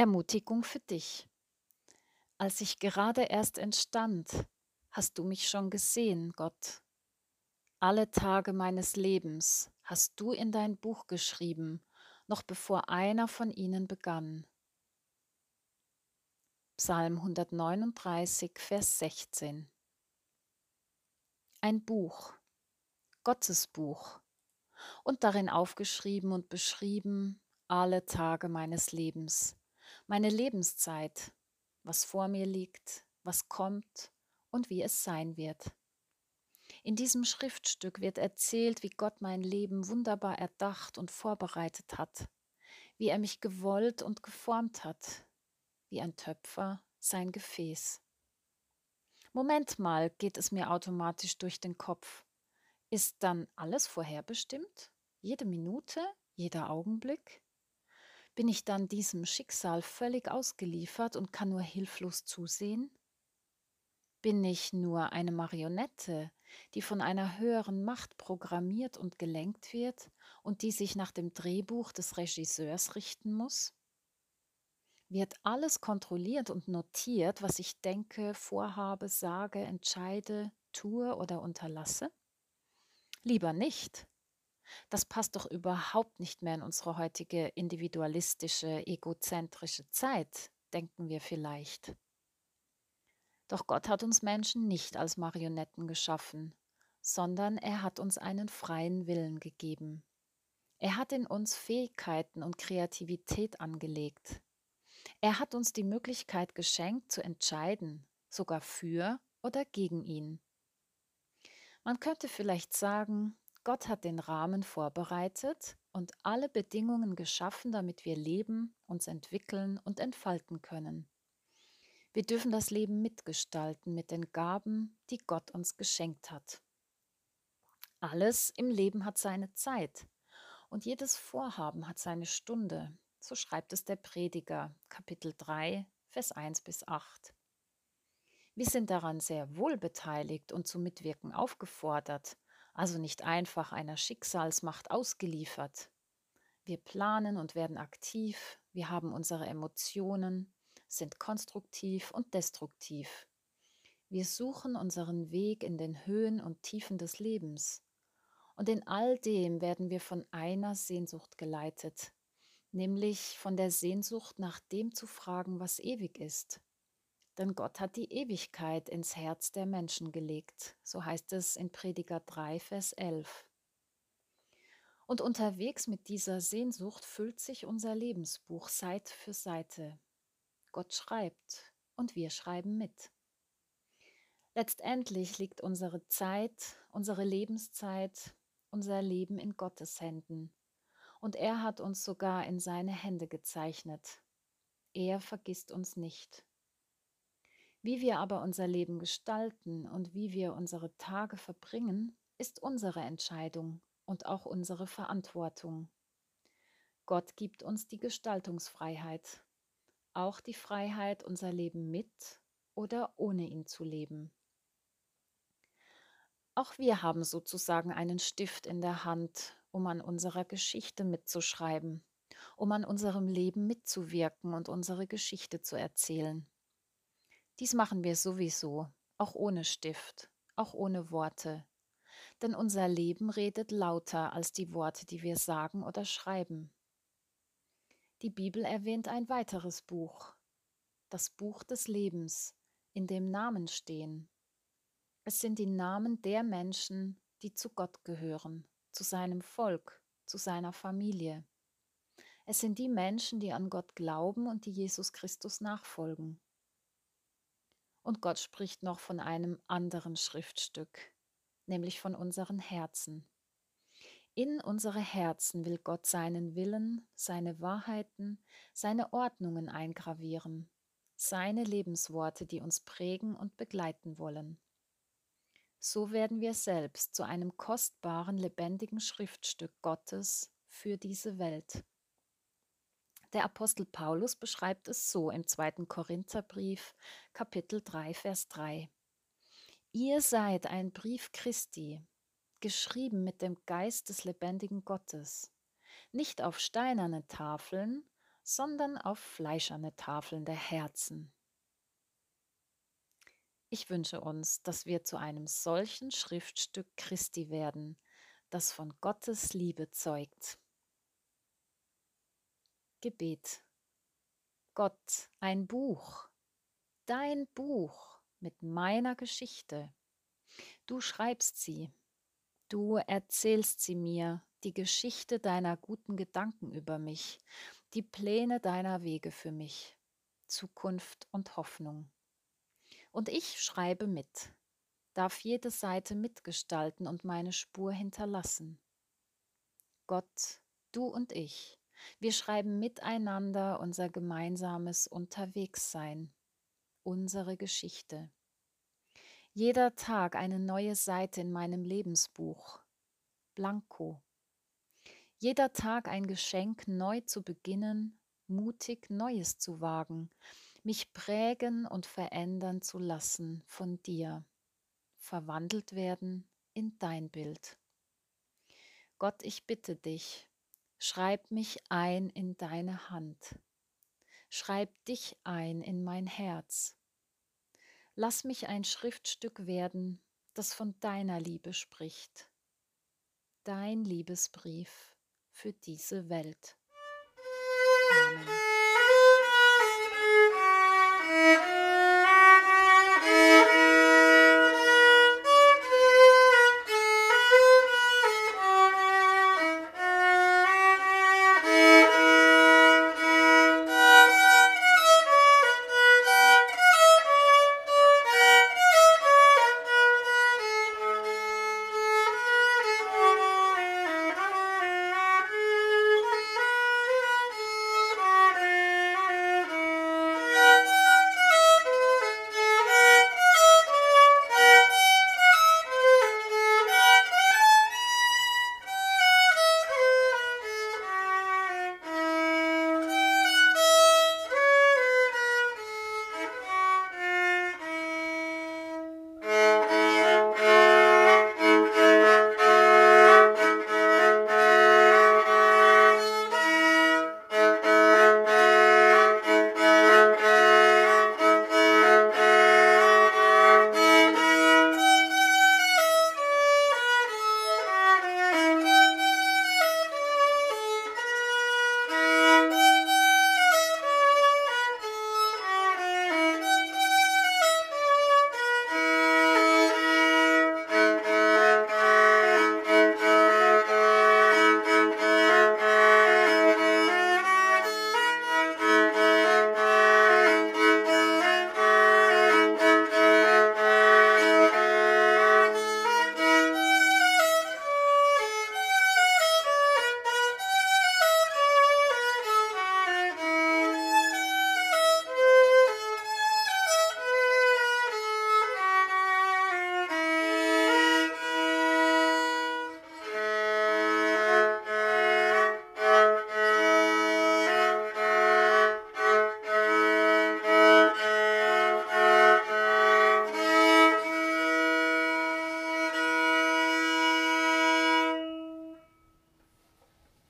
Ermutigung für dich. Als ich gerade erst entstand, hast du mich schon gesehen, Gott. Alle Tage meines Lebens hast du in dein Buch geschrieben, noch bevor einer von ihnen begann. Psalm 139, Vers 16. Ein Buch, Gottes Buch, und darin aufgeschrieben und beschrieben alle Tage meines Lebens, meine Lebenszeit, was vor mir liegt, was kommt und wie es sein wird. In diesem Schriftstück wird erzählt, wie Gott mein Leben wunderbar erdacht und vorbereitet hat, wie er mich gewollt und geformt hat, wie ein Töpfer sein Gefäß. Moment mal, geht es mir automatisch durch den Kopf. Ist dann alles vorherbestimmt? Jede Minute? Jeder Augenblick? Bin ich dann diesem Schicksal völlig ausgeliefert und kann nur hilflos zusehen? Bin ich nur eine Marionette, die von einer höheren Macht programmiert und gelenkt wird und die sich nach dem Drehbuch des Regisseurs richten muss? Wird alles kontrolliert und notiert, was ich denke, vorhabe, sage, entscheide, tue oder unterlasse? Lieber nicht. Das passt doch überhaupt nicht mehr in unsere heutige individualistische, egozentrische Zeit, denken wir vielleicht. Doch Gott hat uns Menschen nicht als Marionetten geschaffen, sondern er hat uns einen freien Willen gegeben. Er hat in uns Fähigkeiten und Kreativität angelegt. Er hat uns die Möglichkeit geschenkt zu entscheiden, sogar für oder gegen ihn. Man könnte vielleicht sagen, Gott hat den Rahmen vorbereitet und alle Bedingungen geschaffen, damit wir leben, uns entwickeln und entfalten können. Wir dürfen das Leben mitgestalten mit den Gaben, die Gott uns geschenkt hat. Alles im Leben hat seine Zeit und jedes Vorhaben hat seine Stunde. So schreibt es der Prediger, Kapitel 3, Vers 1 bis 8. Wir sind daran sehr wohl beteiligt und zum Mitwirken aufgefordert, also nicht einfach einer Schicksalsmacht ausgeliefert. Wir planen und werden aktiv, wir haben unsere Emotionen, sind konstruktiv und destruktiv. Wir suchen unseren Weg in den Höhen und Tiefen des Lebens. Und in all dem werden wir von einer Sehnsucht geleitet, nämlich von der Sehnsucht nach dem zu fragen, was ewig ist. Denn Gott hat die Ewigkeit ins Herz der Menschen gelegt, so heißt es in Prediger 3, Vers 11. Und unterwegs mit dieser Sehnsucht füllt sich unser Lebensbuch Seite für Seite. Gott schreibt und wir schreiben mit. Letztendlich liegt unsere Zeit, unsere Lebenszeit, unser Leben in Gottes Händen und er hat uns sogar in seine Hände gezeichnet. Er vergisst uns nicht. Wie wir aber unser Leben gestalten und wie wir unsere Tage verbringen, ist unsere Entscheidung und auch unsere Verantwortung. Gott gibt uns die Gestaltungsfreiheit, auch die Freiheit, unser Leben mit oder ohne ihn zu leben. Auch wir haben sozusagen einen Stift in der Hand um an unserer Geschichte mitzuschreiben, um an unserem Leben mitzuwirken und unsere Geschichte zu erzählen. Dies machen wir sowieso, auch ohne Stift, auch ohne Worte, denn unser Leben redet lauter als die Worte, die wir sagen oder schreiben. Die Bibel erwähnt ein weiteres Buch, das Buch des Lebens, in dem Namen stehen. Es sind die Namen der Menschen, die zu Gott gehören zu seinem Volk, zu seiner Familie. Es sind die Menschen, die an Gott glauben und die Jesus Christus nachfolgen. Und Gott spricht noch von einem anderen Schriftstück, nämlich von unseren Herzen. In unsere Herzen will Gott seinen Willen, seine Wahrheiten, seine Ordnungen eingravieren, seine Lebensworte, die uns prägen und begleiten wollen so werden wir selbst zu einem kostbaren, lebendigen Schriftstück Gottes für diese Welt. Der Apostel Paulus beschreibt es so im zweiten Korintherbrief, Kapitel 3, Vers 3. Ihr seid ein Brief Christi, geschrieben mit dem Geist des lebendigen Gottes, nicht auf steinerne Tafeln, sondern auf fleischerne Tafeln der Herzen. Ich wünsche uns, dass wir zu einem solchen Schriftstück Christi werden, das von Gottes Liebe zeugt. Gebet. Gott, ein Buch, dein Buch mit meiner Geschichte. Du schreibst sie, du erzählst sie mir, die Geschichte deiner guten Gedanken über mich, die Pläne deiner Wege für mich, Zukunft und Hoffnung. Und ich schreibe mit, darf jede Seite mitgestalten und meine Spur hinterlassen. Gott, du und ich, wir schreiben miteinander unser gemeinsames Unterwegssein, unsere Geschichte. Jeder Tag eine neue Seite in meinem Lebensbuch, Blanko. Jeder Tag ein Geschenk, neu zu beginnen, mutig Neues zu wagen, mich prägen und verändern zu lassen von dir, verwandelt werden in dein Bild. Gott, ich bitte dich, schreib mich ein in deine Hand, schreib dich ein in mein Herz. Lass mich ein Schriftstück werden, das von deiner Liebe spricht. Dein Liebesbrief für diese Welt. Amen.